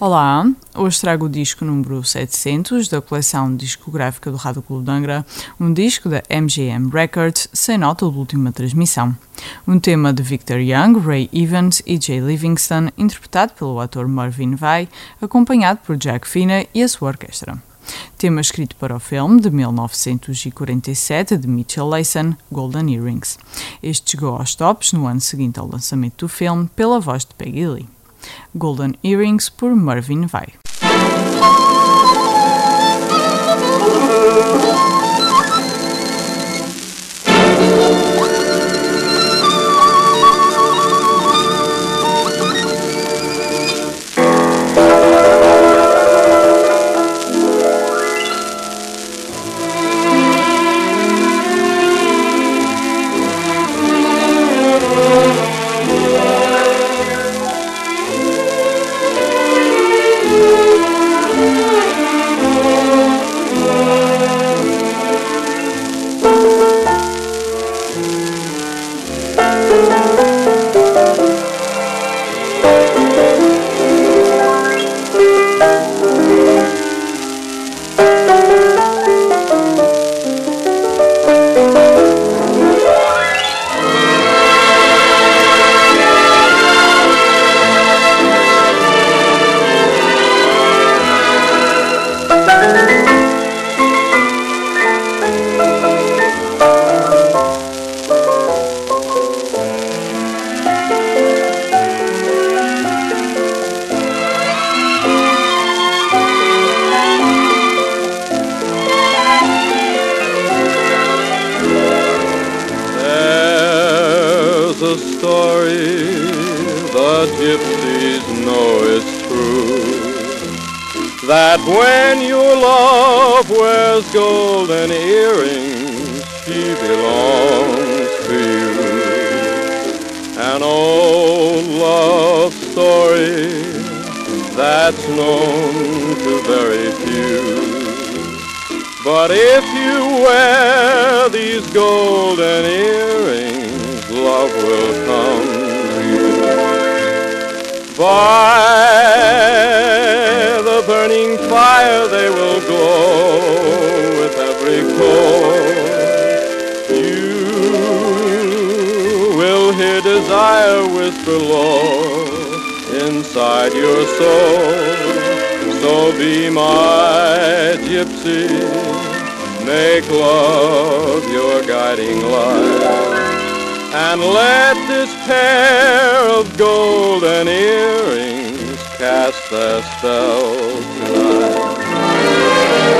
Olá, hoje trago o disco número 700 da coleção discográfica do Rádio Clube de Angra, um disco da MGM Records sem nota de última transmissão. Um tema de Victor Young, Ray Evans e Jay Livingston, interpretado pelo ator Marvin Vai, acompanhado por Jack Fina e a sua orquestra. Tema escrito para o filme de 1947 de Mitchell Layson, Golden Earrings. Este chegou aos tops no ano seguinte ao lançamento do filme pela voz de Peggy Lee. Golden Earrings por Marvin Vai. A story the gypsies know it's true. That when your love wears golden earrings, she belongs to you. An old love story that's known to very few. But if you wear these golden earrings, love will come to you. By the burning fire they will glow with every chord. You will hear desire whisper low inside your soul. So be my gypsy, make love your guiding light. And let this pair of golden earrings cast their spell tonight.